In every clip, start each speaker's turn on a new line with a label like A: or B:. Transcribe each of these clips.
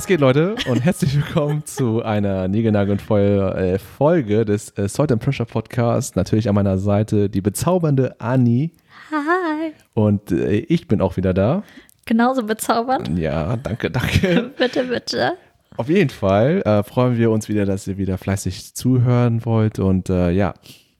A: Was geht, Leute? Und herzlich willkommen zu einer niegelnagelneuen äh, Folge des äh, Salt and Pressure Podcast. Natürlich an meiner Seite die bezaubernde Anni.
B: Hi.
A: Und äh, ich bin auch wieder da.
B: Genauso bezaubernd.
A: Ja, danke, danke.
B: bitte, bitte.
A: Auf jeden Fall äh, freuen wir uns wieder, dass ihr wieder fleißig zuhören wollt. Und äh, ja,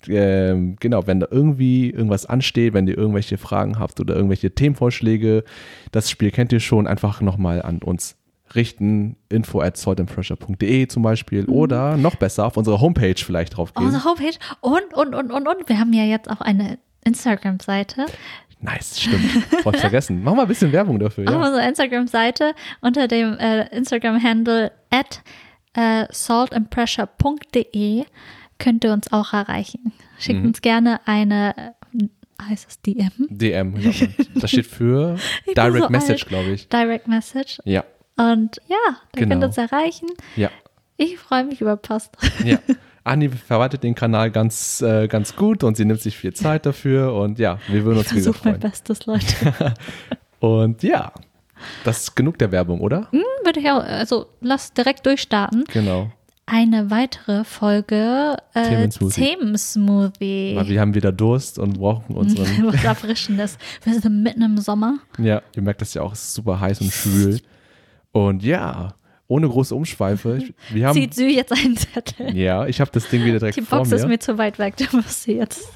A: ähm, genau, wenn da irgendwie irgendwas ansteht, wenn ihr irgendwelche Fragen habt oder irgendwelche Themenvorschläge, das Spiel kennt ihr schon, einfach nochmal an uns richten. Info at saltandpressure.de zum Beispiel
B: Mhm.
A: oder noch besser auf unsere Homepage vielleicht drauf gehen.
B: Unsere Homepage und, und, und, und, und. Wir haben ja jetzt auch eine Instagram-Seite.
A: Nice, stimmt. Voll vergessen. Mach mal ein bisschen Werbung dafür.
B: Auf
A: Ja.
B: unserer Instagram-Seite unter dem äh, Instagram-Handle at äh, saltandpressure.de könnt ihr uns auch erreichen. Schickt
A: Mhm.
B: uns gerne eine, äh, heißt das DM?
A: DM. Ja. Das steht für Direct
B: so
A: Message, glaube ich.
B: Direct Message.
A: Ja,
B: Und ja, da könnt
A: Genau.
B: ihr uns erreichen.
A: ja,
B: Ich freue mich über Post.
A: ja. Anni verwaltet den Kanal ganz, äh, ganz gut und sie nimmt sich viel Zeit dafür und ja, wir würden uns
B: Ich
A: wieder
B: versuche mein
A: freuen.
B: Bestes, Leute.
A: Und ja, das ist genug der Werbung, oder?
B: Hm, würde ich auch, also lass direkt durchstarten.
A: Genau.
B: Eine weitere Folge äh,
A: Themensmoothie.
B: Themensmoothie.
A: Weil wir haben wieder Durst und brauchen unseren.
B: Was Erfrischendes. Wir sind mitten im Sommer.
A: ja, ihr merkt das ja auch, es ist super heiß und schwül. Und ja, ohne große Umschweife. Wir haben.
B: Zieht Sü jetzt einen Zettel.
A: ja, ich habe das Ding wieder direkt
B: Die
A: vor
B: Box
A: mir.
B: ist mir zu weit weg. Du musst sie jetzt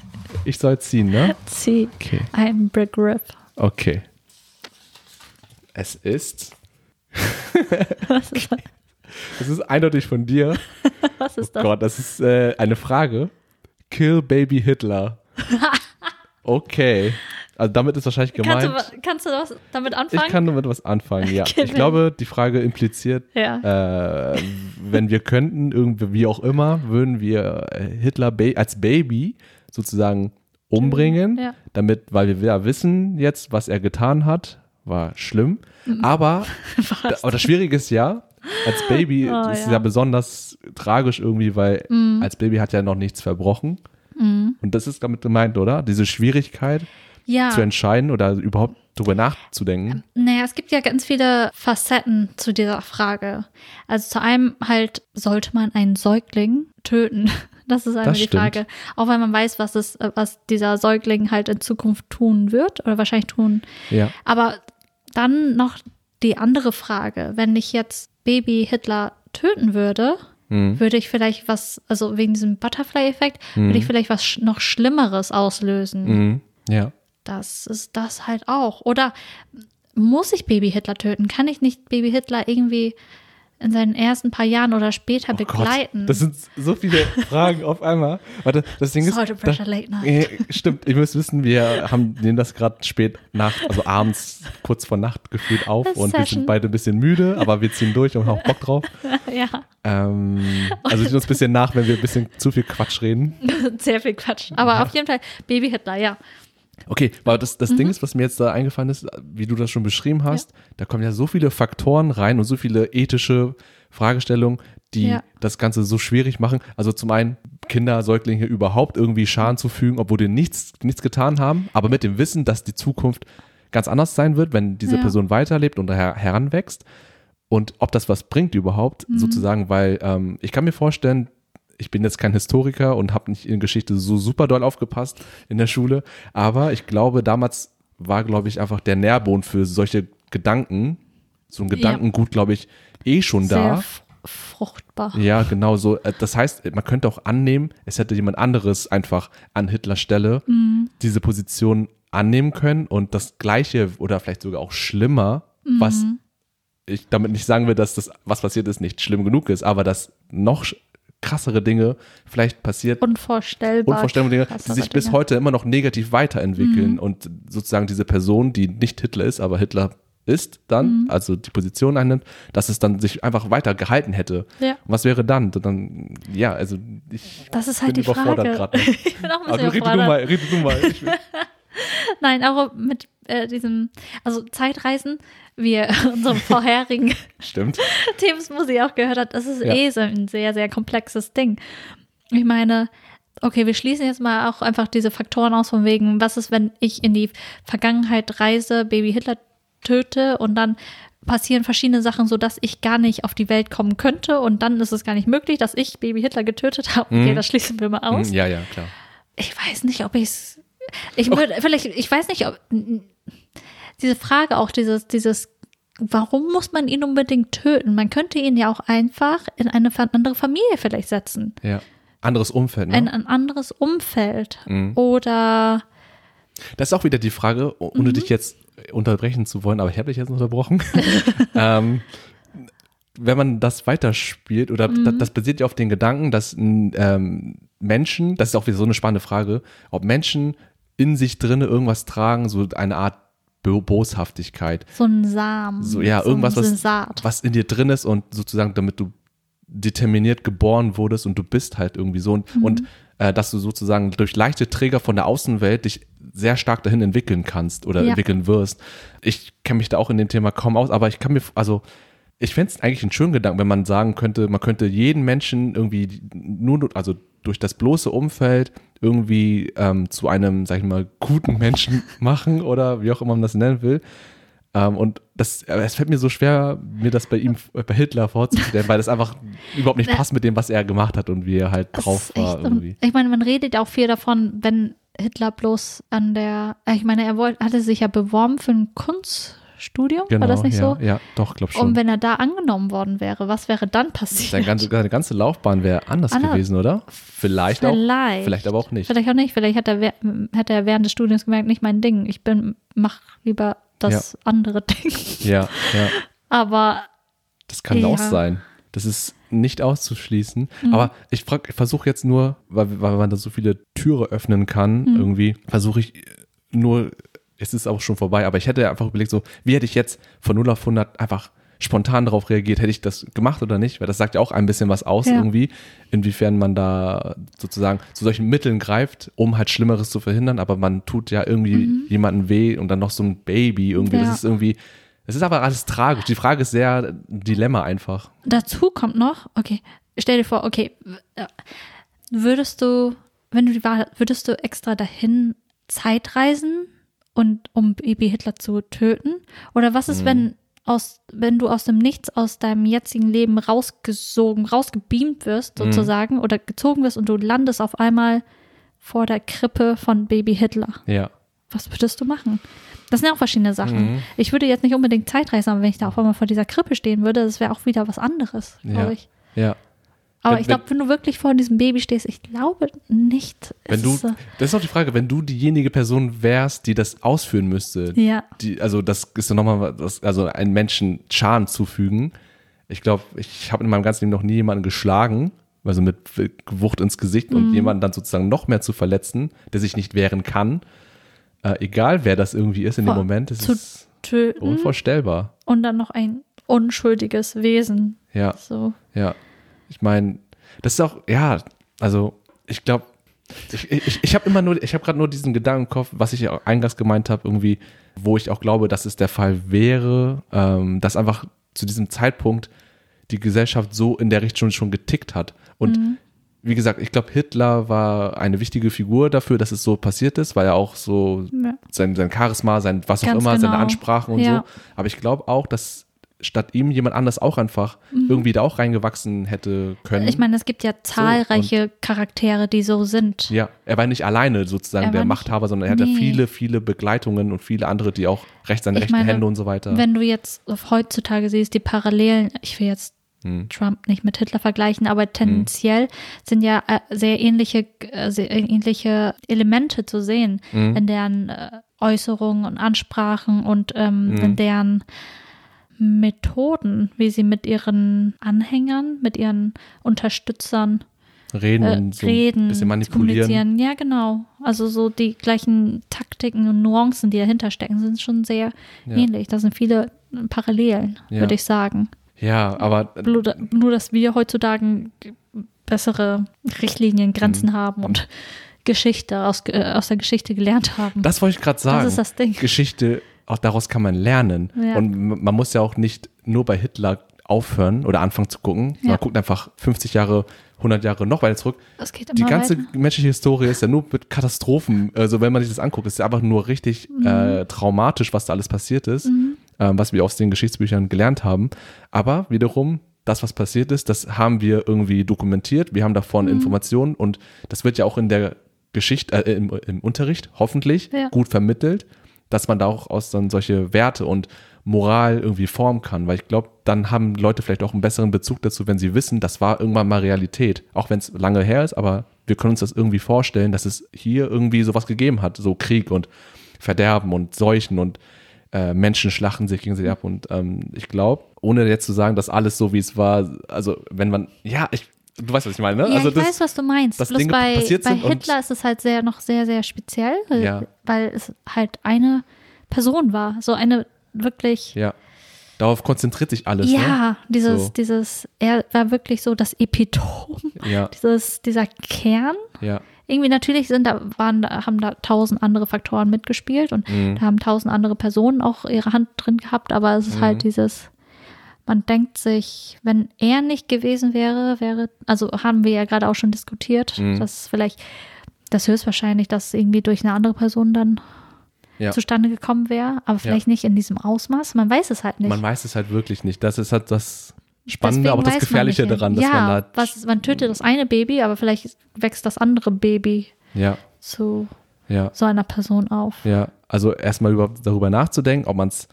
A: Ich soll ziehen, ne?
B: ziehen.
A: Okay.
B: Ein Brick Rip.
A: Okay. Es ist.
B: Was ist,
A: Es ist eindeutig von dir.
B: was ist
A: Oh
B: das?
A: Gott, das ist äh, eine Frage. Kill Baby Hitler. Okay. Also damit ist wahrscheinlich gemeint.
B: Kannst du, kannst du was damit
A: ich
B: anfangen?
A: kann damit was anfangen, ja. Ich glaube, die Frage impliziert,
B: ja.
A: äh, wenn wir könnten, irgendwie wie auch immer, würden wir äh, Hitler ba als Baby sozusagen umbringen,
B: Ja.
A: damit, weil wir ja wissen jetzt, was er getan hat, war schlimm. Aber,
B: Was?
A: aber das Schwierige ist ja, als Baby
B: Oh,
A: ist es
B: ja.
A: ja besonders tragisch irgendwie, weil
B: Mhm.
A: als Baby hat er noch nichts verbrochen. Und das ist damit gemeint, oder? Diese Schwierigkeit
B: ja.
A: zu entscheiden oder überhaupt drüber nachzudenken.
B: Naja, es gibt ja ganz viele Facetten zu dieser Frage. Also zu einem halt, sollte man einen Säugling töten? Das ist einmal
A: Das
B: die
A: stimmt.
B: Frage. Auch wenn man weiß, was, es, was dieser Säugling halt in Zukunft tun wird oder wahrscheinlich tun.
A: Ja.
B: Aber dann noch die andere Frage. Wenn ich jetzt Baby Hitler töten würde,
A: Mhm.
B: würde ich vielleicht was, also wegen diesem Butterfly-Effekt, würde ich vielleicht was noch Schlimmeres auslösen.
A: Mhm. Ja.
B: Das ist das halt auch. Oder muss ich Baby Hitler töten? Kann ich nicht Baby Hitler irgendwie in seinen ersten paar Jahren oder später
A: Oh
B: begleiten?
A: Gott, das sind so viele Fragen auf einmal. Warte, das Ding ist.
B: And Pressure Late Night.
A: Ja, stimmt, ihr müsst wissen, wir haben nehmen das gerade spät Nacht, also abends kurz vor Nacht gefühlt auf
B: Das
A: und wir
B: Session.
A: sind beide ein bisschen müde, aber wir ziehen durch und haben auch Bock drauf.
B: ja,
A: Ähm, also sieht uns ein bisschen nach, wenn wir ein bisschen zu viel Quatsch reden.
B: sehr viel Quatsch. Aber auf jeden Fall Baby Hitler, ja.
A: Okay, aber das, das
B: Mhm.
A: Ding ist, was mir jetzt da eingefallen ist, wie du das schon beschrieben hast, da kommen ja so viele Faktoren rein und so viele ethische Fragestellungen, die
B: Ja.
A: das Ganze so schwierig machen. Also zum einen Kinder, Säuglinge überhaupt irgendwie Schaden zufügen, obwohl die nichts, nichts getan haben, aber mit dem Wissen, dass die Zukunft ganz anders sein wird, wenn diese
B: Ja.
A: Person weiterlebt und her heranwächst. Und ob das was bringt überhaupt,
B: Mhm.
A: sozusagen, weil ähm, ich kann mir vorstellen, ich bin jetzt kein Historiker und habe nicht in Geschichte so super doll aufgepasst in der Schule, aber ich glaube, damals war, glaube ich, einfach der Nährboden für solche Gedanken, so ein Gedankengut, glaube ich, eh schon
B: Sehr
A: da.
B: fruchtbar.
A: Ja, genau so. Äh, Das heißt, man könnte auch annehmen, es hätte jemand anderes einfach an Hitlers Stelle
B: Mhm.
A: diese Position annehmen können und das Gleiche oder vielleicht sogar auch schlimmer, was
B: Mhm.
A: ich damit nicht sagen will, dass das, was passiert ist, nicht schlimm genug ist, aber dass noch krassere Dinge vielleicht passiert,
B: Unvorstellbar.
A: unvorstellbare Dinge, die sich bis
B: Dinge. Mhm.
A: heute immer noch negativ weiterentwickeln und sozusagen diese Person, die nicht Hitler ist, aber Hitler ist dann,
B: Mhm.
A: also die Position einnimmt, dass es dann sich einfach weiter gehalten hätte.
B: Ja.
A: Und was wäre dann? Dann, ja, also ich
B: Das ist halt
A: bin
B: die
A: überfordert
B: Frage.
A: gerade.
B: ich bin auch ein
A: Aber du
B: bisschen
A: rede du mal, rede du mal. Ich
B: Nein, auch mit äh, diesem, also Zeitreisen, wie unserem vorherigen
A: stimmt.
B: Themensmusik auch gehört hat, das ist
A: Ja.
B: eh so ein sehr, sehr komplexes Ding. Ich meine, okay, wir schließen jetzt mal auch einfach diese Faktoren aus von wegen, was ist, wenn ich in die Vergangenheit reise, Baby Hitler töte und dann passieren verschiedene Sachen, sodass ich gar nicht auf die Welt kommen könnte und dann ist es gar nicht möglich, dass ich Baby Hitler getötet habe. Okay,
A: Mhm.
B: das schließen wir mal aus.
A: Hm, Ja, ja, klar.
B: Ich weiß nicht, ob ich es. Ich würde, vielleicht, ich weiß nicht, ob diese Frage auch, dieses, dieses, warum muss man ihn unbedingt töten? Man könnte ihn ja auch einfach in eine andere Familie vielleicht setzen.
A: Ja. Anderes Umfeld, ne?
B: In ein anderes Umfeld.
A: Mhm.
B: Oder
A: Das ist auch wieder die Frage, ohne
B: Mhm.
A: dich jetzt unterbrechen zu wollen, aber ich habe dich jetzt unterbrochen. ähm, wenn man das weiterspielt, oder
B: Mhm.
A: das, das basiert ja auf den Gedanken, dass ähm, Menschen, das ist auch wieder so eine spannende Frage, ob Menschen in sich drinne irgendwas tragen, so eine Art Bo Boshaftigkeit.
B: so ein Samen.
A: So, ja,
B: so
A: irgendwas, was,
B: Saat.
A: was in dir drin ist und sozusagen, damit du determiniert geboren wurdest und du bist halt irgendwie so und,
B: Mhm.
A: und äh, dass du sozusagen durch leichte Träger von der Außenwelt dich sehr stark dahin entwickeln kannst oder
B: Ja.
A: entwickeln wirst. Ich kenne mich da auch in dem Thema kaum aus, aber ich kann mir, also ich fände es eigentlich einen schönen Gedanken, wenn man sagen könnte, man könnte jeden Menschen irgendwie nur, also durch das bloße Umfeld irgendwie ähm, zu einem, sag ich mal, guten Menschen machen oder wie auch immer man das nennen will. Ähm, und das, es fällt mir so schwer, mir das bei ihm, bei Hitler vorzustellen, weil das einfach überhaupt nicht passt mit dem, was er gemacht hat und wie er halt drauf war irgendwie.
B: Ich meine, man redet auch viel davon, wenn Hitler bloß an der, äh, ich meine, er wollte, hatte sich ja beworben für ein Kunststudium, war das nicht
A: ja,
B: so?
A: Ja, doch, glaub schon.
B: Und wenn er da angenommen worden wäre, was wäre dann passiert?
A: Seine ganze, seine ganze Laufbahn wäre anders
B: Anders.
A: gewesen, oder? Vielleicht, auch.
B: Vielleicht.
A: Vielleicht aber auch nicht.
B: Vielleicht auch nicht. Vielleicht hat er, hat er während des Studiums gemerkt, nicht mein Ding. Ich bin, mach lieber das andere Ding.
A: Ja, ja.
B: Aber
A: Das kann
B: Ja.
A: auch sein. Das ist nicht auszuschließen.
B: Mhm.
A: Aber ich frag, ich versuche jetzt nur, weil, weil man da so viele Türe öffnen kann,
B: Mhm.
A: irgendwie, versuche ich nur, es ist auch schon vorbei, aber ich hätte einfach überlegt, so, wie hätte ich jetzt von 0 auf 100 einfach spontan darauf reagiert, hätte ich das gemacht oder nicht? Weil das sagt ja auch ein bisschen was aus
B: Ja.
A: irgendwie, inwiefern man da sozusagen zu solchen Mitteln greift, um halt Schlimmeres zu verhindern, aber man tut ja irgendwie jemandem weh und dann noch so ein Baby irgendwie,
B: Mhm. Ja.
A: das ist irgendwie, das ist aber alles tragisch. Die Frage ist sehr ein Dilemma einfach.
B: dazu kommt noch, okay, stell dir vor, okay, äh, würdest du, wenn du die Wahl, würdest du extra dahin Zeitreisen und um Baby Hitler zu töten? Oder was ist, wenn aus, wenn du aus dem Nichts aus deinem jetzigen Leben rausgesogen, rausgebeamt wirst, sozusagen, oder gezogen wirst und du landest auf einmal vor der Krippe von Baby Hitler?
A: Ja.
B: Was würdest du machen? Das sind ja auch verschiedene Sachen.
A: Mhm.
B: Ich würde jetzt nicht unbedingt Zeitreisen, aber wenn ich da auf einmal vor dieser Krippe stehen würde, das wäre auch wieder was anderes, glaube
A: Ja.
B: ich.
A: Ja.
B: Aber
A: Wenn-
B: ich glaube, wenn du wirklich vor diesem Baby stehst, ich glaube nicht.
A: Wenn du, das ist auch die Frage, wenn du diejenige Person wärst, die das ausführen müsste,
B: Ja.
A: die, also das ist ja nochmal also einen Menschen Schaden zufügen. Ich glaube, ich habe in meinem ganzen Leben noch nie jemanden geschlagen, also mit Gewucht ins Gesicht
B: Mhm.
A: und jemanden dann sozusagen noch mehr zu verletzen, der sich nicht wehren kann. Äh, egal wer das irgendwie ist in dem
B: Vor-
A: Moment, es ist
B: töten
A: unvorstellbar.
B: und dann noch ein unschuldiges Wesen.
A: Ja.
B: So.
A: Ja, ich meine, das ist auch, ja, also ich glaube, ich, ich, ich habe immer nur, ich habe gerade nur diesen Gedanken im Kopf, was ich ja auch eingangs gemeint habe, irgendwie, wo ich auch glaube, dass es der Fall wäre, ähm, dass einfach zu diesem Zeitpunkt die Gesellschaft so in der Richtung schon getickt hat. Und wie gesagt, ich glaube, Hitler war eine wichtige Figur dafür, dass es so passiert ist, weil er auch so
B: Ja.
A: sein, sein Charisma, sein was auch
B: Ganz
A: immer, seine
B: genau.
A: Ansprachen und
B: Ja.
A: so. Aber ich glaube auch, dass statt ihm jemand anders auch einfach irgendwie da auch reingewachsen hätte können.
B: Mhm. Ich meine, es gibt ja zahlreiche Charaktere, die so sind.
A: ja, er war nicht alleine sozusagen
B: Er
A: der
B: nicht-
A: Machthaber, sondern er hatte
B: Nee.
A: viele, viele Begleitungen und viele andere, die auch rechts seine
B: Ich
A: rechten
B: meine,
A: Hände und so weiter.
B: Wenn du jetzt heutzutage siehst, die Parallelen, ich will jetzt
A: Hm.
B: Trump nicht mit Hitler vergleichen, aber tendenziell sind ja äh, sehr ähnliche, äh, sehr ähnliche Elemente zu sehen
A: Hm.
B: in deren äh, Äußerungen und Ansprachen und ähm,
A: Hm.
B: in deren Methoden, wie sie mit ihren Anhängern, mit ihren Unterstützern
A: reden
B: äh,
A: und so
B: reden,
A: ein bisschen manipulieren.
B: kommunizieren. Ja, genau. Also so die gleichen Taktiken und Nuancen, die dahinter stecken, sind schon sehr
A: Ja.
B: ähnlich. Da sind viele Parallelen,
A: Ja.
B: würde ich sagen.
A: Ja, aber
B: Nur, nur, dass wir heutzutage bessere Richtlinien, Grenzen
A: Mhm.
B: haben und Geschichte aus, äh, aus der Geschichte gelernt haben.
A: das wollte ich gerade sagen.
B: ist das Ding.
A: Geschichte, auch daraus kann man lernen.
B: Ja.
A: Und man muss ja auch nicht nur bei Hitler aufhören oder anfangen zu gucken.
B: Ja.
A: Man guckt einfach 50 Jahre, 100 Jahre noch weiter zurück.
B: Es geht
A: Die
B: immer
A: ganze
B: weiter.
A: menschliche Historie ist ja nur mit Katastrophen. Also wenn man sich das anguckt, ist ja einfach nur richtig
B: Mhm.
A: äh, traumatisch, was da alles passiert ist. ähm, was wir aus den Geschichtsbüchern gelernt haben. Aber wiederum, das, was passiert ist, das haben wir irgendwie dokumentiert. Wir haben davon
B: Mhm.
A: Informationen und das wird ja auch in der Geschichte, äh, im, im Unterricht hoffentlich
B: Ja.
A: gut vermittelt, dass man da auch aus dann solche Werte und Moral irgendwie formen kann, weil ich glaube, dann haben Leute vielleicht auch einen besseren Bezug dazu, wenn sie wissen, das war irgendwann mal Realität, auch wenn es lange her ist, aber wir können uns das irgendwie vorstellen, dass es hier irgendwie sowas gegeben hat, so Krieg und Verderben und Seuchen und äh, Menschen schlachten sich gegenseitig ab. Und ähm, ich glaube, ohne jetzt zu sagen, dass alles so wie es war, also wenn man, ja, ich, du weißt, was ich meine, ne?
B: Ja,
A: also
B: ich
A: das,
B: weiß, was du meinst. Bloß
A: Dinge
B: bei, bei Hitler ist es halt sehr noch sehr, sehr speziell, weil-
A: Ja.
B: weil es halt eine Person war. So eine wirklich.
A: ja, darauf konzentriert sich alles,
B: Ja,
A: ne?
B: dieses,
A: So.
B: dieses, er war wirklich so das Epitom,
A: Ja,
B: dieses, dieser Kern.
A: ja,
B: Irgendwie natürlich sind da, waren, da- haben da tausend andere Faktoren mitgespielt und
A: Mhm.
B: da haben tausend andere Personen auch ihre Hand drin gehabt, aber es ist
A: Mhm.
B: halt dieses, man denkt sich, wenn er nicht gewesen wäre, wäre, also haben wir ja gerade auch schon diskutiert,
A: Mhm.
B: dass vielleicht das höchstwahrscheinlich, dass irgendwie durch eine andere Person dann
A: Ja.
B: zustande gekommen wäre, aber vielleicht nicht in diesem Ausmaß. Man weiß es halt nicht.
A: man weiß es halt wirklich nicht. Das ist halt das Spannende,
B: Deswegen
A: aber das Gefährliche daran, dass
B: ja,
A: man da,
B: was, man tötet das eine Baby, aber vielleicht wächst das andere Baby
A: ja,
B: zu
A: ja,
B: so einer Person auf.
A: ja, also erstmal darüber nachzudenken, ob man es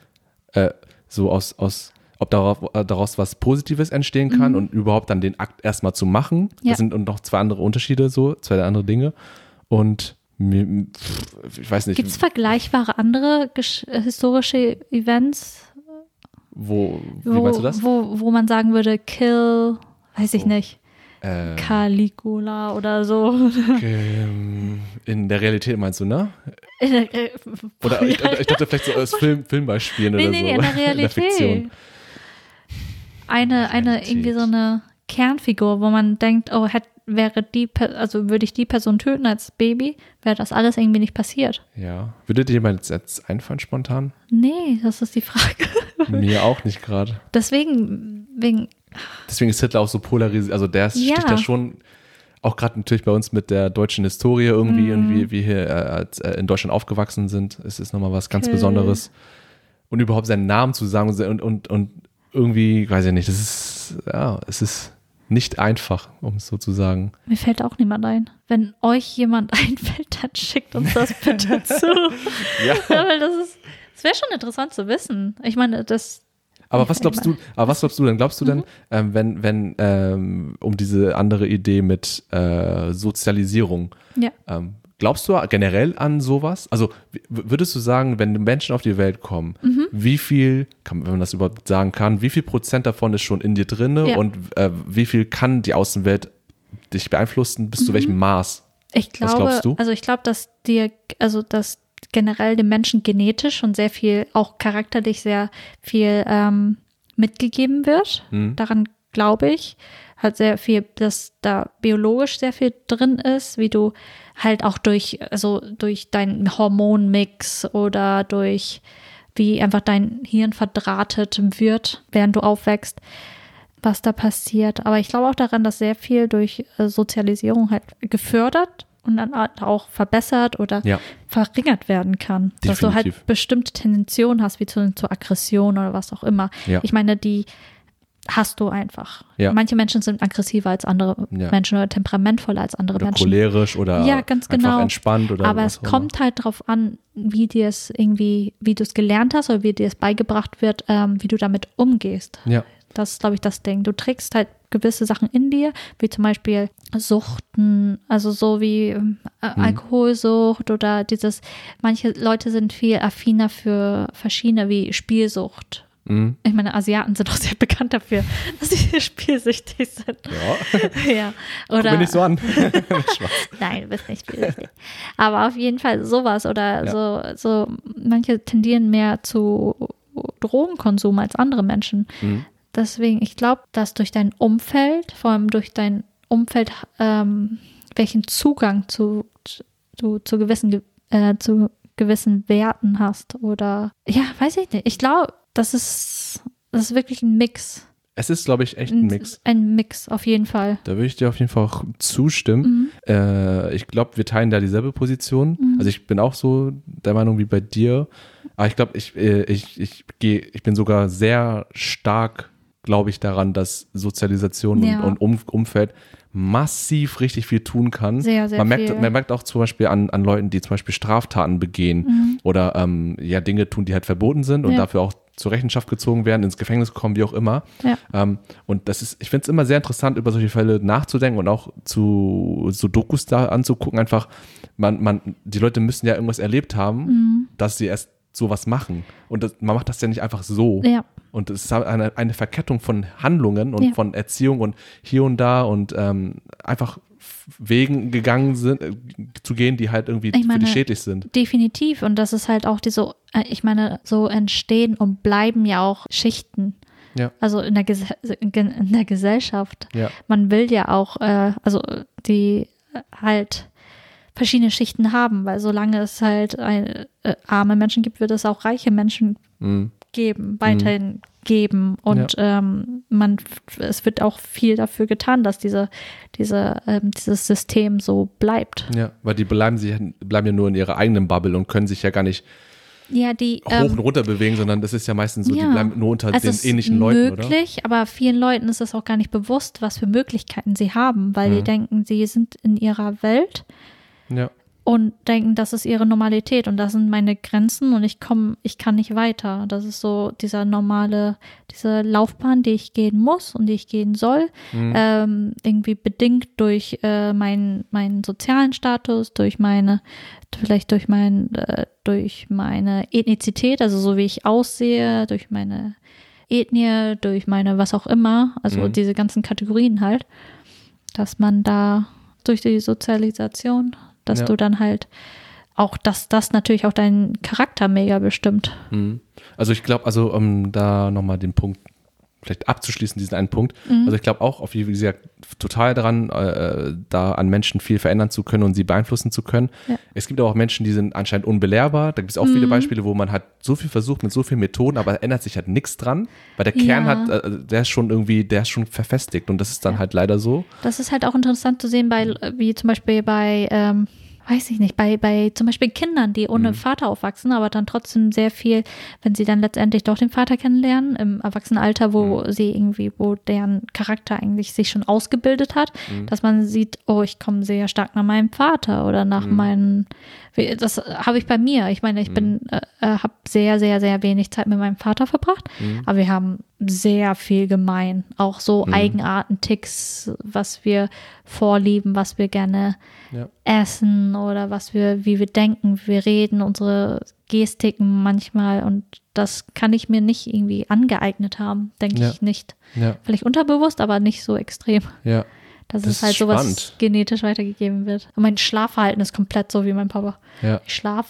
A: äh, so aus, aus ob darauf, äh, daraus was Positives entstehen kann und überhaupt dann den Akt erstmal zu machen.
B: Mhm. Ja.
A: Das sind noch zwei andere Unterschiede, so, zwei andere Dinge. Und ich weiß nicht,
B: Gibt es vergleichbare andere äh, historische Events,
A: wo, wie
B: wo,
A: meinst du das?
B: wo, wo man sagen würde, kill, weiß ich
A: So.
B: nicht,
A: Äh,
B: Caligula oder so?
A: ähm, in der Realität meinst du, ne?
B: Äh,
A: Oder ich, ich dachte vielleicht so als Film, Filmbeispielen
B: nee,
A: oder
B: nee,
A: so.
B: nee, in der Realität.
A: Fiktion.
B: Eine, eine irgendwie so eine Kernfigur, wo man denkt, oh, hätt, wäre die, also würde ich die Person töten als Baby, wäre das alles irgendwie nicht passiert.
A: Ja. Würde dir jemand jetzt, einfallen spontan?
B: Nee, das ist die Frage.
A: Mir auch nicht gerade.
B: Deswegen, wegen,
A: Deswegen ist Hitler auch so polarisiert. Also der
B: Ja.
A: sticht ja schon, auch gerade natürlich bei uns mit der deutschen Historie irgendwie
B: Mhm.
A: und wie wir hier äh, äh, in Deutschland aufgewachsen sind. Es ist nochmal was ganz
B: Kill.
A: Besonderes. Und überhaupt seinen Namen zu sagen und, und, und irgendwie, weiß ich nicht, das ist, ja, es ist nicht einfach, um es so zu sagen.
B: mir fällt auch niemand ein. Wenn euch jemand einfällt, dann schickt uns das bitte zu.
A: Ja.
B: Ja, weil das ist, das wäre schon interessant zu wissen. Ich meine, das,
A: Aber was glaubst du, aber was glaubst du denn? Glaubst du
B: Mhm.
A: denn, ähm, wenn, wenn, ähm, um diese andere Idee mit äh, Sozialisierung,
B: ja,
A: ähm, glaubst du generell an sowas? Also würdest du sagen, wenn Menschen auf die Welt kommen,
B: Mhm.
A: wie viel, kann, wenn man das überhaupt sagen kann, wie viel Prozent davon ist schon in dir drinne
B: Ja.
A: und äh, wie viel kann die Außenwelt dich beeinflussen, bis zu welchem Maß?
B: ich
A: Was
B: glaube,
A: glaubst du?
B: also ich glaube, dass dir, also dass generell dem Menschen genetisch schon sehr viel, auch charakterlich sehr viel ähm, mitgegeben wird.
A: Hm?
B: Daran glaube ich. Halt sehr viel, dass da biologisch sehr viel drin ist, wie du halt auch durch, also durch deinen Hormonmix oder durch wie einfach dein Hirn verdrahtet wird, während du aufwächst, was da passiert. Aber ich glaube auch daran, dass sehr viel durch äh, Sozialisierung halt gefördert und dann auch verbessert oder
A: Ja.
B: verringert werden kann. Dass du
A: Definitiv.
B: halt bestimmte Tendentionen hast, wie zu, zur Aggression oder was auch immer.
A: Ja.
B: Ich meine, die hast du einfach.
A: Ja.
B: Manche Menschen sind aggressiver als andere
A: Ja.
B: Menschen oder temperamentvoller als andere
A: Oder
B: Menschen.
A: cholerisch oder
B: Ja, ganz
A: einfach
B: genau.
A: entspannt oder
B: Aber es kommt halt darauf an, wie dir es irgendwie, wie du es gelernt hast oder wie dir es beigebracht wird, ähm, wie du damit umgehst.
A: Ja,
B: Das ist, glaube ich, das Ding. Du trägst halt gewisse Sachen in dir, wie zum Beispiel Suchten, also so wie ähm, äh,
A: Mhm.
B: Alkoholsucht oder dieses, manche Leute sind viel affiner für verschiedene, wie Spielsucht.
A: Mhm.
B: Ich meine, Asiaten sind auch sehr bekannt dafür, dass sie spielsüchtig sind.
A: ja.
B: ja.
A: Guck
B: Oder
A: mir nicht so an.
B: Nein, du bist nicht spielsüchtig. Aber auf jeden Fall sowas oder
A: Ja.
B: so, so, manche tendieren mehr zu Drogenkonsum als andere Menschen.
A: Mhm.
B: Deswegen, ich glaube, dass durch dein Umfeld, vor allem durch dein Umfeld, ähm, welchen Zugang zu, zu, zu gewissen, Ge- äh, zu gewissen Werten hast oder, ja, weiß ich nicht. Ich glaube, das ist, das ist wirklich ein Mix.
A: Es ist, glaube ich, echt ein Mix.
B: Ein Mix, auf jeden Fall.
A: Da würde ich dir auf jeden Fall auch zustimmen.
B: Mhm.
A: Äh, ich glaube, wir teilen da dieselbe Position. Also ich bin auch so der Meinung wie bei dir. Aber ich glaube, ich, äh, ich, ich, geh, ich bin sogar sehr stark, glaube ich, daran, dass Sozialisation
B: Ja.
A: und, und um, Umfeld massiv richtig viel tun kann.
B: Sehr, sehr
A: man merkt,
B: viel.
A: Man merkt auch zum Beispiel an, an Leuten, die zum Beispiel Straftaten begehen oder ähm, ja Dinge tun, die halt verboten sind und
B: Mhm. Ja.
A: dafür auch zur Rechenschaft gezogen werden, ins Gefängnis kommen, wie auch immer.
B: Ja.
A: Ähm, und das ist, ich finde es immer sehr interessant, über solche Fälle nachzudenken und auch zu so Dokus da anzugucken. Einfach, man, man, die Leute müssen ja irgendwas erlebt haben,
B: Mhm.
A: dass sie erst sowas machen. Und das, man macht das ja nicht einfach so.
B: Ja.
A: Und es ist eine, eine Verkettung von Handlungen und
B: Ja.
A: von Erziehung und hier und da und ähm, einfach Wegen gegangen sind, äh, zu gehen, die halt irgendwie
B: Ich
A: für
B: meine,
A: die schädlich sind.
B: Definitiv. Und das ist halt auch diese, äh, ich meine, so entstehen und bleiben ja auch Schichten.
A: Ja.
B: Also in der, Ges in der Gesellschaft.
A: Ja.
B: Man will ja auch, äh, also die äh, halt verschiedene Schichten haben, weil solange es halt ein, äh, arme Menschen gibt, wird es auch reiche Menschen
A: Mhm.
B: geben, weiterhin geben. Und ähm, man, es wird auch viel dafür getan, dass diese, diese, ähm, dieses System so bleibt.
A: Ja, weil die bleiben, sich, bleiben ja nur in ihrer eigenen Bubble und können sich ja gar nicht
B: Ja, die
A: hoch
B: ähm,
A: und runter bewegen, sondern das ist ja meistens so,
B: Ja.
A: die bleiben nur unter
B: es
A: den ähnlichen Leuten, oder?
B: möglich, aber vielen Leuten ist es auch gar nicht bewusst, was für Möglichkeiten sie haben, weil
A: Mhm.
B: die denken, sie sind in ihrer Welt
A: Ja,
B: und denken, das ist ihre Normalität und das sind meine Grenzen und ich komme, ich kann nicht weiter. Das ist so dieser normale, diese Laufbahn, die ich gehen muss und die ich gehen soll,
A: Mhm.
B: ähm, irgendwie bedingt durch äh, meinen meinen sozialen Status, durch meine, vielleicht durch mein, äh, durch meine Ethnizität, also so wie ich aussehe, durch meine Ethnie, durch meine was auch immer, also
A: Mhm.
B: diese ganzen Kategorien halt, dass man da durch die Sozialisation, dass
A: Ja.
B: du dann halt auch, dass das natürlich auch deinen Charakter mega bestimmt.
A: Mhm. Also ich glaube, also um da nochmal den Punkt vielleicht abzuschließen, diesen einen Punkt.
B: Mhm.
A: Also ich glaube auch, auf wie gesagt, total daran, äh, da an Menschen viel verändern zu können und sie beeinflussen zu können.
B: Ja.
A: Es gibt aber auch Menschen, die sind anscheinend unbelehrbar. Da gibt es auch viele
B: Mhm.
A: Beispiele, wo man halt so viel versucht mit so vielen Methoden, aber ändert sich halt nichts dran. Weil der Kern
B: Ja.
A: hat, äh, der ist schon irgendwie, der ist schon verfestigt und das ist dann
B: Ja.
A: halt leider so.
B: Das ist halt auch interessant zu sehen, bei, wie zum Beispiel bei, ähm, weiß ich nicht, bei, bei zum Beispiel Kindern, die ohne Vater aufwachsen, aber dann trotzdem sehr viel, wenn sie dann letztendlich doch den Vater kennenlernen, im Erwachsenenalter, wo sie irgendwie, wo deren Charakter eigentlich sich schon ausgebildet hat, dass man sieht, oh, ich komme sehr stark nach meinem Vater oder nach meinen, wie- das habe ich bei mir. Ich meine, ich bin, äh, äh, habe sehr, sehr, sehr wenig Zeit mit meinem Vater verbracht, aber wir haben sehr viel gemein. Auch so Eigenarten, Ticks, was wir vorlieben, was wir gerne
A: Ja.
B: essen oder was wir, wie wir denken, wie wir reden, unsere Gestiken manchmal und das kann ich mir nicht irgendwie angeeignet haben, denke
A: Ja.
B: ich nicht.
A: Ja,
B: Vielleicht unterbewusst, aber nicht so extrem,
A: ja.
B: dass
A: Das
B: es halt sowas genetisch weitergegeben wird. Und mein Schlafverhalten ist komplett so wie mein Papa.
A: Ja,
B: Ich schlaf,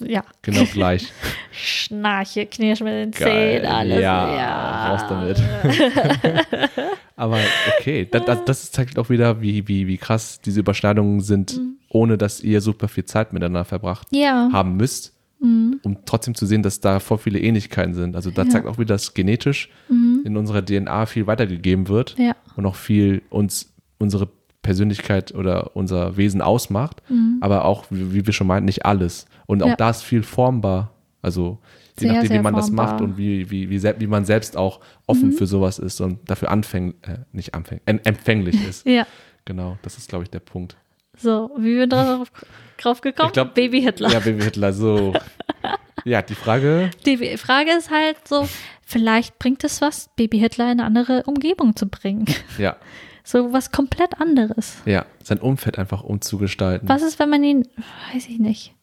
B: ja,
A: genau gleich.
B: schnarche, knirsch mit den
A: Geil.
B: Zähnen, alles.
A: Ja,
B: ja.
A: raus damit. Aber okay, das, das, das zeigt auch wieder, wie, wie, wie krass diese Überschneidungen sind,
B: Mhm.
A: ohne dass ihr super viel Zeit miteinander verbracht
B: Ja,
A: haben müsst, um trotzdem zu sehen, dass da voll viele Ähnlichkeiten sind. Also da
B: Ja. Mhm.
A: zeigt auch wieder, dass genetisch in unserer DNA viel weitergegeben wird
B: ja,
A: und auch viel uns unsere Persönlichkeit oder unser Wesen ausmacht,
B: Mhm.
A: aber auch, wie, wie wir schon meinten, nicht alles. Und auch
B: Ja.
A: da ist viel formbar. Also je
B: Sehr,
A: nachdem, wie
B: sehr
A: man das
B: formbar.
A: macht und wie, wie, wie, wie man selbst auch offen für sowas ist und dafür anfänglich, äh, nicht anfänglich, em- empfänglich ist.
B: ja.
A: Genau, das ist, glaube ich, der Punkt.
B: So, wie wir drauf, drauf gekommen?
A: Ich glaub-
B: Baby Hitler.
A: Ja, Baby Hitler, so. ja, die Frage,
B: Die Frage ist halt so, vielleicht bringt es was, Baby Hitler in eine andere Umgebung zu bringen.
A: ja,
B: So was komplett anderes.
A: ja, sein Umfeld einfach umzugestalten.
B: Was ist, wenn man ihn, weiß ich nicht,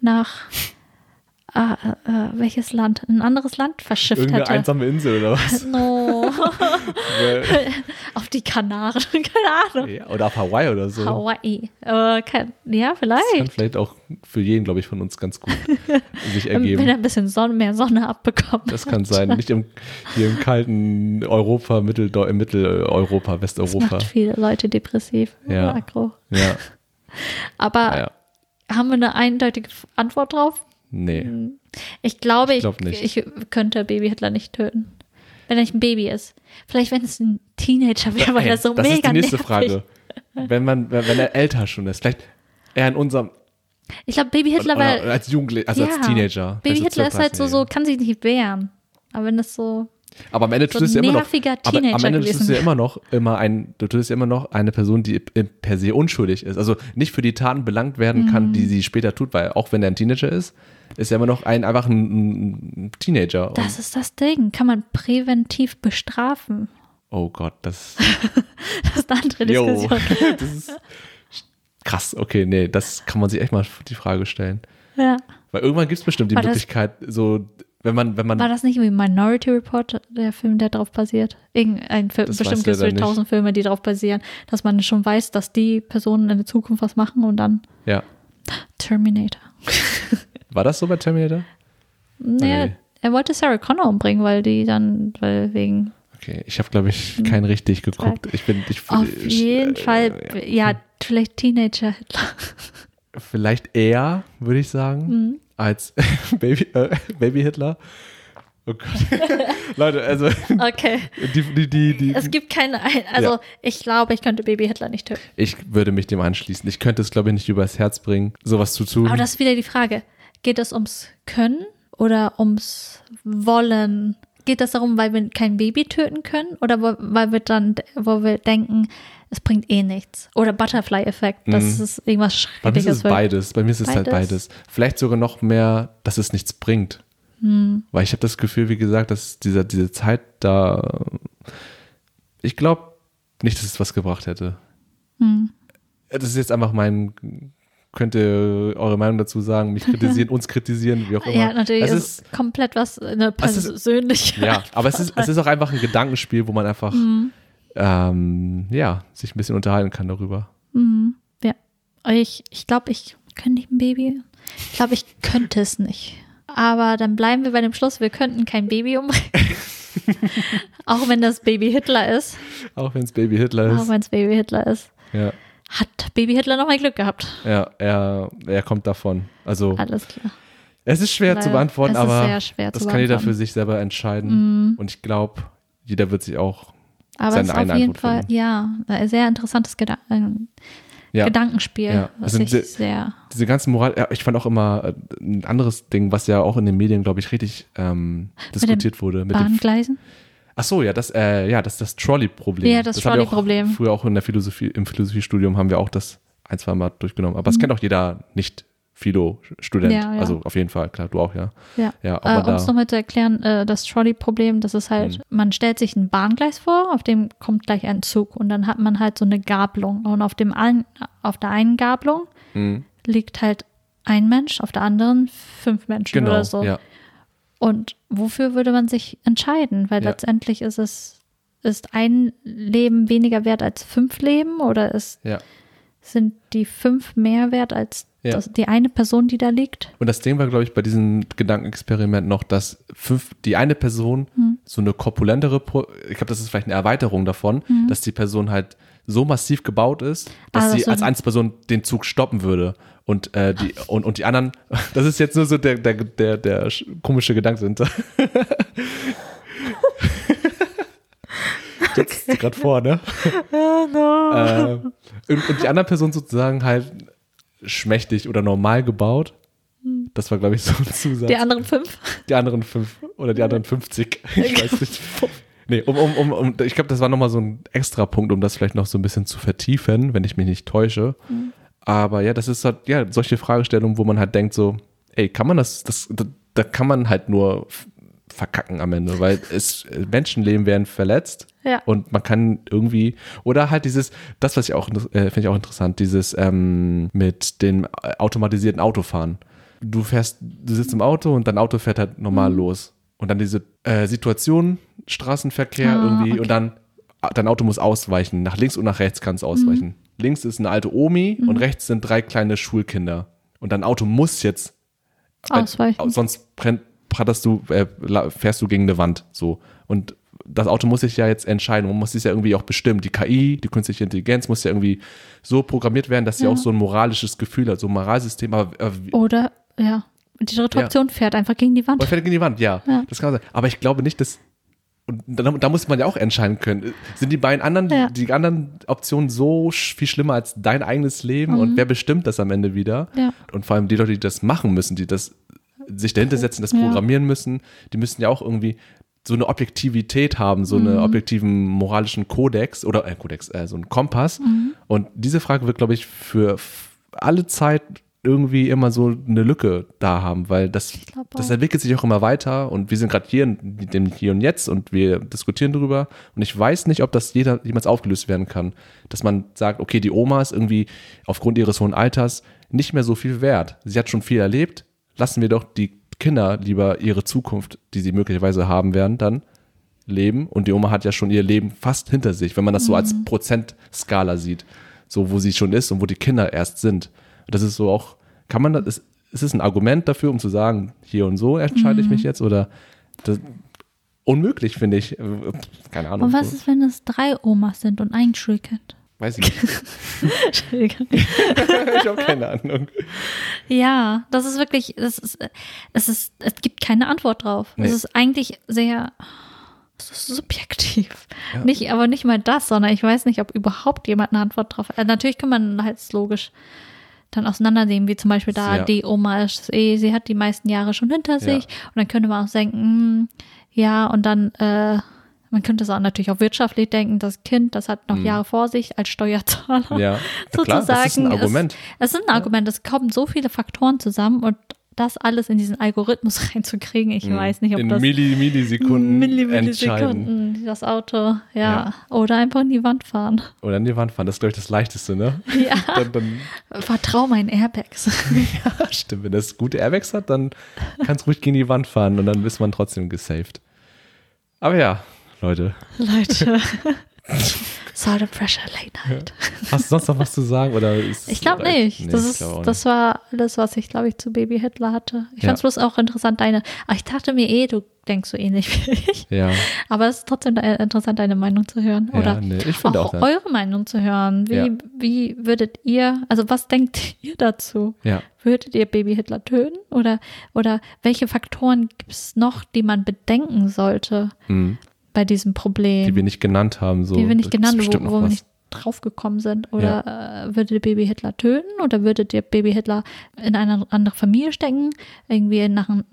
B: nach äh, äh, welches Land? Ein anderes Land verschifft
A: Irgendeine
B: hätte?
A: einsame Insel oder was?
B: No, auf die Kanaren, keine Ahnung.
A: ja, oder auf Hawaii oder so.
B: Hawaii. Äh, kein, ja,
A: Kann
B: vielleicht.
A: vielleicht auch für jeden, glaube ich, von uns ganz gut sich
B: Wenn
A: ergeben.
B: er ein bisschen Sonne, mehr Sonne abbekommt.
A: Das kann sein. Nicht im, hier im kalten Europa, Mitteldeu äh, Mitteleuropa,
B: Das
A: Westeuropa.
B: macht viele Leute depressiv.
A: Ja.
B: Aggro.
A: Ja,
B: Aber
A: ja.
B: Haben wir eine eindeutige Antwort drauf?
A: Nee.
B: Ich glaube, ich,
A: glaub nicht.
B: ich könnte Baby Hitler nicht töten. Wenn er nicht ein Baby ist. Vielleicht, wenn es ein Teenager wäre, weil er so
A: das
B: mega
A: ist die nächste
B: nervig.
A: Frage. Wenn man, wenn er älter schon ist, vielleicht eher in unserem,
B: Ich glaube, Baby Hitler,
A: oder als Jugendlicher, also als
B: Ja.
A: Teenager.
B: Baby
A: vielleicht so
B: Hitler ist
A: 12,
B: halt so,
A: 13
B: so, kann sich nicht wehren. Aber wenn das so,
A: Aber am Ende
B: so
A: tust du ja immer noch. Aber am
B: Teenager
A: Ende tust du ja immer noch immer ein, du tust ja immer noch eine Person, die per se unschuldig ist. Also nicht für die Taten belangt werden
B: Mhm.
A: kann, die sie später tut, weil auch wenn er ein Teenager ist, ist er immer noch ein einfach ein, ein Teenager.
B: Das ist das Ding. Kann man präventiv bestrafen?
A: Oh Gott, das,
B: Das ist eine andere
A: yo,
B: Diskussion.
A: das ist krass. Okay, nee, das kann man sich echt mal die Frage stellen.
B: Ja.
A: Weil irgendwann gibt es bestimmt die Möglichkeit, so, wenn man, wenn man,
B: War das nicht wie Minority Report, der Film, der darauf basiert? Irgendein Film, bestimmt gibt es tausend Filme, die darauf basieren, dass man schon weiß, dass die Personen in der Zukunft was machen und dann
A: ja.
B: Terminator.
A: War das so bei Terminator?
B: Naja,
A: Nee.
B: er wollte Sarah Connor umbringen, weil die dann, weil wegen
A: Okay, ich habe, glaube ich, keinen richtig geguckt. Ich bin, ich,
B: Hm. Auf
A: ich,
B: jeden
A: äh,
B: Fall, ja, vielleicht Teenager Hitler.
A: Vielleicht eher, würde ich sagen,
B: Mhm.
A: Als Baby, äh, Baby Hitler. Oh Gott. Leute, also
B: Okay.
A: die, die, die, die,
B: Es gibt keine, ein- also
A: Ja.
B: ich glaube, ich könnte Baby Hitler nicht töten.
A: ich würde mich dem anschließen. Ich könnte es, glaube ich, nicht übers Herz bringen, sowas zu tun.
B: Aber das ist wieder die Frage. Geht es ums Können oder ums Wollen? Geht es darum, weil wir kein Baby töten können oder weil wir dann, wo wir denken, es bringt eh nichts? Oder Butterfly-Effekt, dass
A: Mhm.
B: es irgendwas
A: Bei mir ist
B: Schreckliches
A: es
B: wird.
A: beides. Bei mir ist es halt
B: Beides?
A: beides. Vielleicht sogar noch mehr, dass es nichts bringt.
B: Hm.
A: Weil ich habe das Gefühl, wie gesagt, dass dieser, diese Zeit da, ich glaube nicht, dass es was gebracht hätte.
B: Hm.
A: Das ist jetzt einfach mein, könnt ihr eure Meinung dazu sagen, mich kritisieren, uns kritisieren, wie auch immer.
B: Ja, natürlich.
A: Es
B: Es
A: ist,
B: ist komplett was eine
A: Es ist-
B: persönliche.
A: ja, aber es ist, es ist auch einfach ein Gedankenspiel, wo man einfach,
B: Mhm.
A: ähm, ja, sich ein bisschen unterhalten kann darüber.
B: Mhm. Ja. Ich, ich glaube, ich könnte nicht ein Baby. Ich glaube, ich könnte es nicht. Aber dann bleiben wir bei dem Schluss, wir könnten kein Baby umbringen. auch wenn das Baby Hitler ist.
A: Auch wenn es Baby Hitler
B: Auch
A: ist.
B: wenn es Baby Hitler ist.
A: Ja,
B: Hat Baby Hitler noch mal Glück gehabt.
A: ja, er, er kommt davon. Also,
B: Alles klar.
A: es ist schwer zu
B: Leider.
A: beantworten,
B: Es ist
A: aber
B: schwer
A: das
B: zu
A: kann jeder für
B: beantworten.
A: sich selber entscheiden.
B: Mhm.
A: Und ich glaube, jeder wird sich auch,
B: Aber
A: seine
B: es ist auf jeden
A: Antwort
B: Fall,
A: finden.
B: ja, ein sehr interessantes Gedan ein
A: ja.
B: Gedankenspiel,
A: Ja.
B: was
A: Also
B: ich
A: die-
B: sehr.
A: diese ganzen Moral, ja, ich fand auch immer äh, ein anderes Ding, was ja auch in den Medien, glaube ich, richtig ähm, diskutiert wurde. Mit
B: Bahngleisen?
A: Ach so, ja, das, äh, ja, das das Trolley-Problem.
B: Ja, das
A: auch
B: Trolley-Problem.
A: Früher auch in der Philosophie, im Philosophiestudium haben wir auch das ein, zwei Mal durchgenommen. Aber das kennt auch jeder nicht Philo-Student.
B: Mhm. Ja, ja.
A: Also auf jeden Fall, klar, du auch, ja.
B: Ja.
A: Ja,
B: Äh,
A: aber
B: um es nochmal zu erklären, äh, das Trolley-Problem, das ist halt,
A: Mhm.
B: man stellt sich ein Bahngleis vor, auf dem kommt gleich ein Zug und dann hat man halt so eine Gabelung. Und auf, dem einen, auf der einen Gabelung
A: mh,
B: liegt halt ein Mensch, auf der anderen fünf Menschen
A: genau,
B: oder so.
A: ja.
B: Und wofür würde man sich entscheiden? Weil
A: Ja.
B: letztendlich ist es, ist ein Leben weniger wert als fünf Leben oder ist,
A: Ja.
B: sind die fünf mehr wert als
A: Ja.
B: das, die eine Person, die da liegt?
A: Und das Ding war, glaube ich, bei diesem Gedankenexperiment noch, dass fünf, die eine Person
B: Hm.
A: so eine korpulentere, ich glaube, das ist vielleicht eine Erweiterung davon, dass die Person halt so massiv gebaut ist, dass
B: Ah,
A: sie als Einzelperson den Zug stoppen würde. Und, äh, die, und, und die anderen, das ist jetzt nur so der, der, der, der sch- komische Gedanke hinter. Jetzt gerade vor, ne? äh, und, und die anderen Personen sozusagen halt schmächtig oder normal gebaut. Das war, glaube ich, so ein Zusatz.
B: Die anderen fünf?
A: Die anderen fünf oder die anderen 50. Ich weiß nicht. Nee, um, um, um, um ich glaube, das war nochmal so ein extra Punkt, um das vielleicht noch so ein bisschen zu vertiefen, wenn ich mich nicht täusche. Aber ja, das ist halt, ja, solche Fragestellungen, wo man halt denkt so, ey, kann man das, das, da, da kann man halt nur verkacken am Ende, weil es, Menschenleben werden verletzt
B: Ja.
A: und man kann irgendwie, oder halt dieses, das, was ich auch, äh, finde ich auch interessant, dieses ähm, mit dem äh, automatisierten Autofahren. Du fährst, du sitzt im Auto und dein Auto fährt halt normal los. Und dann diese äh, Situation, Straßenverkehr
B: Ah,
A: irgendwie
B: okay.
A: und dann ah, dein Auto muss ausweichen. Nach links und nach rechts kann es ausweichen.
B: Mhm.
A: Links ist eine alte Omi und rechts sind drei kleine Schulkinder. Und dein Auto muss jetzt
B: Ausweichen.
A: äh, sonst brennt, du, äh, fährst du gegen eine Wand. So. Und das Auto muss sich ja jetzt entscheiden. Man muss sich ja irgendwie auch bestimmen. Die KI, die künstliche Intelligenz muss ja irgendwie so programmiert werden, dass sie
B: Ja.
A: auch so ein moralisches Gefühl hat, so ein Moralsystem. Aber äh,
B: Oder, ja. Und die dritte
A: Ja.
B: Option fährt einfach gegen die Wand.
A: oder fährt gegen die Wand, ja,
B: Ja.
A: Das kann sein. Aber ich glaube nicht, dass, und da, da muss man ja auch entscheiden können. Sind die beiden anderen,
B: Ja.
A: die anderen Optionen so viel schlimmer als dein eigenes Leben? Und wer bestimmt das am Ende wieder?
B: Mhm.
A: Und vor allem die Leute, die das machen müssen, die das sich dahinter setzen, das programmieren müssen, die müssen ja auch irgendwie so eine Objektivität haben, so
B: Mhm.
A: einen objektiven moralischen Kodex oder äh, Kodex, äh, so einen Kompass.
B: Mhm.
A: Und diese Frage wird, glaube ich, für alle Zeit irgendwie immer so eine Lücke da haben, weil das, das entwickelt sich auch immer weiter und wir sind gerade hier in dem Hier und Jetzt und wir diskutieren darüber und ich weiß nicht, ob das jeder, jemals aufgelöst werden kann, dass man sagt, okay, die Oma ist irgendwie aufgrund ihres hohen Alters nicht mehr so viel wert. Sie hat schon viel erlebt, lassen wir doch die Kinder lieber ihre Zukunft, die sie möglicherweise haben werden, dann leben und die Oma hat ja schon ihr Leben fast hinter sich, wenn man das so als Prozentskala sieht, so wo sie schon ist und wo die Kinder erst sind. Das ist so auch, kann man das, ist, ist es ein Argument dafür, um zu sagen, hier und so entscheide ich mich jetzt oder das, unmöglich, finde ich. Äh, Keine Ahnung.
B: Und was ist, wenn es drei Omas sind und ein Schulkind?
A: Weiß ich nicht.
B: Entschuldigung.
A: ich habe keine Ahnung.
B: Ja, das ist wirklich, das ist, es ist, es gibt keine Antwort drauf.
A: Nee.
B: Es ist eigentlich sehr ist subjektiv.
A: Ja.
B: Nicht, aber nicht mal das, sondern ich weiß nicht, ob überhaupt jemand eine Antwort drauf hat. Also natürlich kann man halt logisch dann auseinandernehmen, wie zum Beispiel da
A: Ja.
B: die Oma ist, eh, sie hat die meisten Jahre schon hinter sich und dann könnte man auch denken, hm, ja, und dann, äh, man könnte es auch natürlich auch wirtschaftlich denken, das Kind, das hat noch Jahre vor sich als Steuerzahler.
A: Mhm. Ja, ja klar, das ist ein
B: Sozusagen,
A: Argument.
B: Es, es ist ein Argument, es kommen so viele Faktoren zusammen und das alles in diesen Algorithmus reinzukriegen, ich weiß nicht, ob.
A: In
B: das
A: Milli, Millisekunden
B: Milli-
A: entscheiden.
B: Millisekunden, das Auto, ja.
A: Ja.
B: Oder einfach in die Wand fahren.
A: Oder an die Wand fahren, das ist, glaube ich, das Leichteste, ne?
B: Ja.
A: Dann, dann,
B: Vertrau meinen Airbags.
A: ja, stimmt, wenn das gute Airbags hat, dann kann es ruhig gegen die Wand fahren und dann ist man trotzdem gesaved. Aber ja, Leute,
B: Leute. Salt and Pressure Late Night.
A: hast du sonst noch was zu sagen? Oder ist
B: Ich glaube nicht.
A: Nee,
B: das, ist,
A: glaub
B: das war alles, was ich, glaube ich, zu Baby Hitler hatte. Ich
A: Ja.
B: fand es bloß auch interessant, deine. Aber ich dachte mir eh, du denkst so ähnlich wie ich.
A: Ja,
B: Aber es ist trotzdem de- interessant, deine Meinung zu hören. Oder
A: ja nee, ich finde auch,
B: auch
A: ja.
B: eure Meinung zu hören. Wie,
A: Ja.
B: wie würdet ihr, also was denkt ihr dazu?
A: ja.
B: Würdet ihr Baby Hitler töten? Oder, oder welche Faktoren gibt es noch, die man bedenken sollte
A: Mhm.
B: Bei diesem Problem?
A: Die wir nicht genannt haben. So.
B: die wir nicht genannt
A: bestimmt
B: wo, wo wir nicht draufgekommen sind. Oder äh, würdet ihr Baby Hitler töten? Oder würdet ihr Baby Hitler in eine andere Familie stecken? Irgendwie nach ein,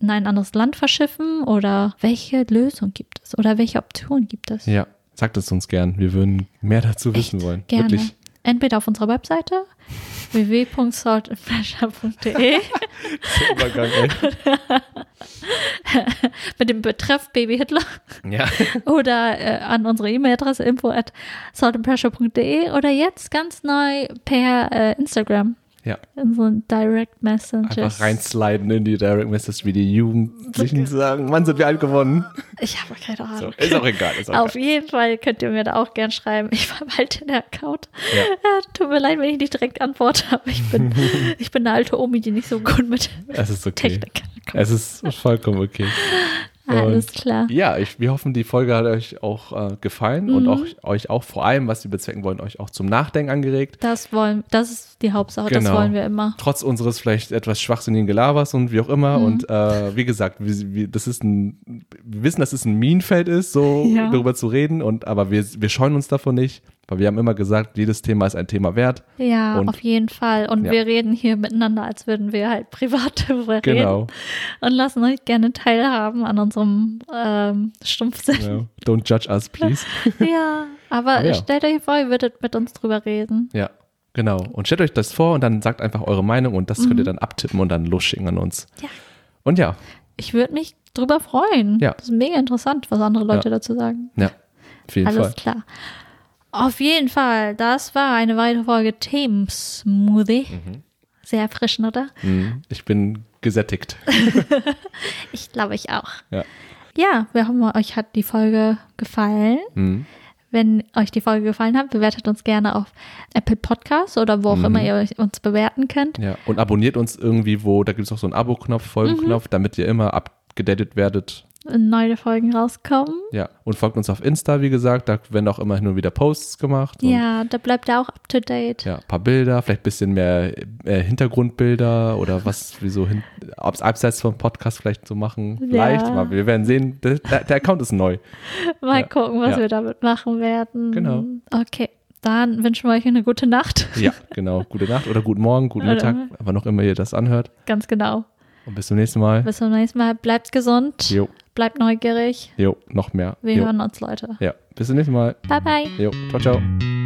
B: in ein anderes Land verschiffen? Oder welche Lösung gibt es? Oder welche Option gibt es?
A: Ja, sagt es uns gern. Wir würden mehr dazu wissen wollen.
B: Gerne.
A: Wirklich.
B: Entweder auf unserer Webseite www.saltandpressure.de
A: Der Übergang, ey.
B: mit dem Betreff Baby Hitler
A: Ja.
B: oder äh, an unsere E-Mail-Adresse info at saltandpressure.de oder jetzt ganz neu per äh, Instagram
A: ja.
B: in so ein Direct Messages.
A: Einfach reinsliden in die Direct Message, wie die Jugendlichen sagen. Mann, sind wir alt geworden.
B: Ich habe keine
A: So,
B: Ahnung.
A: ist auch egal. Ist auch
B: Auf jeden Fall könnt ihr mir da auch gern schreiben. Ich verwalte den Account.
A: Ja.
B: Ja, tut mir leid, wenn ich nicht direkt antworte, aber ich bin, ich bin eine alte Omi, die nicht so gut mit
A: okay.
B: Technik kann.
A: Es ist vollkommen okay.
B: Alles
A: Und
B: klar.
A: Ja, ich, wir hoffen, die Folge hat euch auch äh, gefallen und
B: Mhm.
A: auch, euch auch vor allem, was wir bezwecken wollen, euch auch zum Nachdenken angeregt.
B: Das wollen, das ist die Hauptsache, das
A: Genau.
B: wollen wir immer.
A: Trotz unseres vielleicht etwas schwachsinnigen Gelabers und wie auch immer.
B: Mhm.
A: Und äh, wie gesagt, wir, wir, das ist ein, wir wissen, dass es ein Minenfeld ist, so
B: Ja.
A: darüber zu reden. Und aber wir, wir scheuen uns davon nicht, weil wir haben immer gesagt, jedes Thema ist ein Thema wert.
B: Ja,
A: Und-
B: auf jeden Fall. Und
A: Ja.
B: wir reden hier miteinander, als würden wir halt privat darüber
A: Genau.
B: reden. Und lassen euch gerne teilhaben an unserem ähm, Stumpfsinn.
A: Ja. Don't judge us, please.
B: Ja, aber
A: Aber ja.
B: stellt euch vor, ihr würdet mit uns drüber reden.
A: ja, genau. Und stellt euch das vor und dann sagt einfach eure Meinung und das könnt ihr dann abtippen und dann losschicken an uns.
B: Mhm. Ja.
A: Und ja,
B: Ich würde mich drüber freuen.
A: Ja.
B: Das ist mega interessant, was andere Leute
A: Ja.
B: dazu sagen.
A: ja, auf jeden
B: Alles
A: Fall.
B: klar. Auf jeden Fall, das war eine weitere Folge Themensmoothie.
A: Mhm.
B: Sehr erfrischend, oder?
A: Mhm. Ich bin gesättigt.
B: Ich glaube, ich auch.
A: Ja.
B: Ja, wir hoffen, euch hat die Folge gefallen.
A: Mhm.
B: Wenn euch die Folge gefallen hat, bewertet uns gerne auf Apple Podcasts oder wo auch
A: Mhm.
B: immer ihr uns bewerten könnt.
A: Ja, und abonniert uns irgendwie, wo, da gibt es auch so einen Abo-Knopf,
B: Mhm.
A: Folgenknopf, damit ihr immer abgedatet werdet,
B: neue Folgen rauskommen.
A: Ja, und folgt uns auf Insta, wie gesagt, da werden auch immer nur wieder Posts gemacht.
B: Ja, da bleibt er auch up to date.
A: Ja, ein paar Bilder, vielleicht ein bisschen mehr äh, Hintergrundbilder oder was wir so hin, abs- abseits vom Podcast vielleicht so machen. Vielleicht,
B: Ja.
A: wir werden sehen, der, der Account ist neu.
B: Mal
A: Ja.
B: gucken, was
A: Ja.
B: wir damit machen werden.
A: Genau.
B: Okay, dann wünschen wir euch eine gute Nacht.
A: Ja, genau. Gute Nacht oder guten Morgen, guten Mittag, wann auch immer ihr das anhört.
B: Ganz genau.
A: Und bis zum nächsten Mal.
B: Bis zum nächsten Mal. Bleibt gesund.
A: Jo,
B: Bleibt neugierig.
A: jo, noch mehr.
B: Wir
A: Jo.
B: hören uns, Leute.
A: Ja, bis zum nächsten Mal.
B: Bye, bye.
A: Jo, ciao, ciao.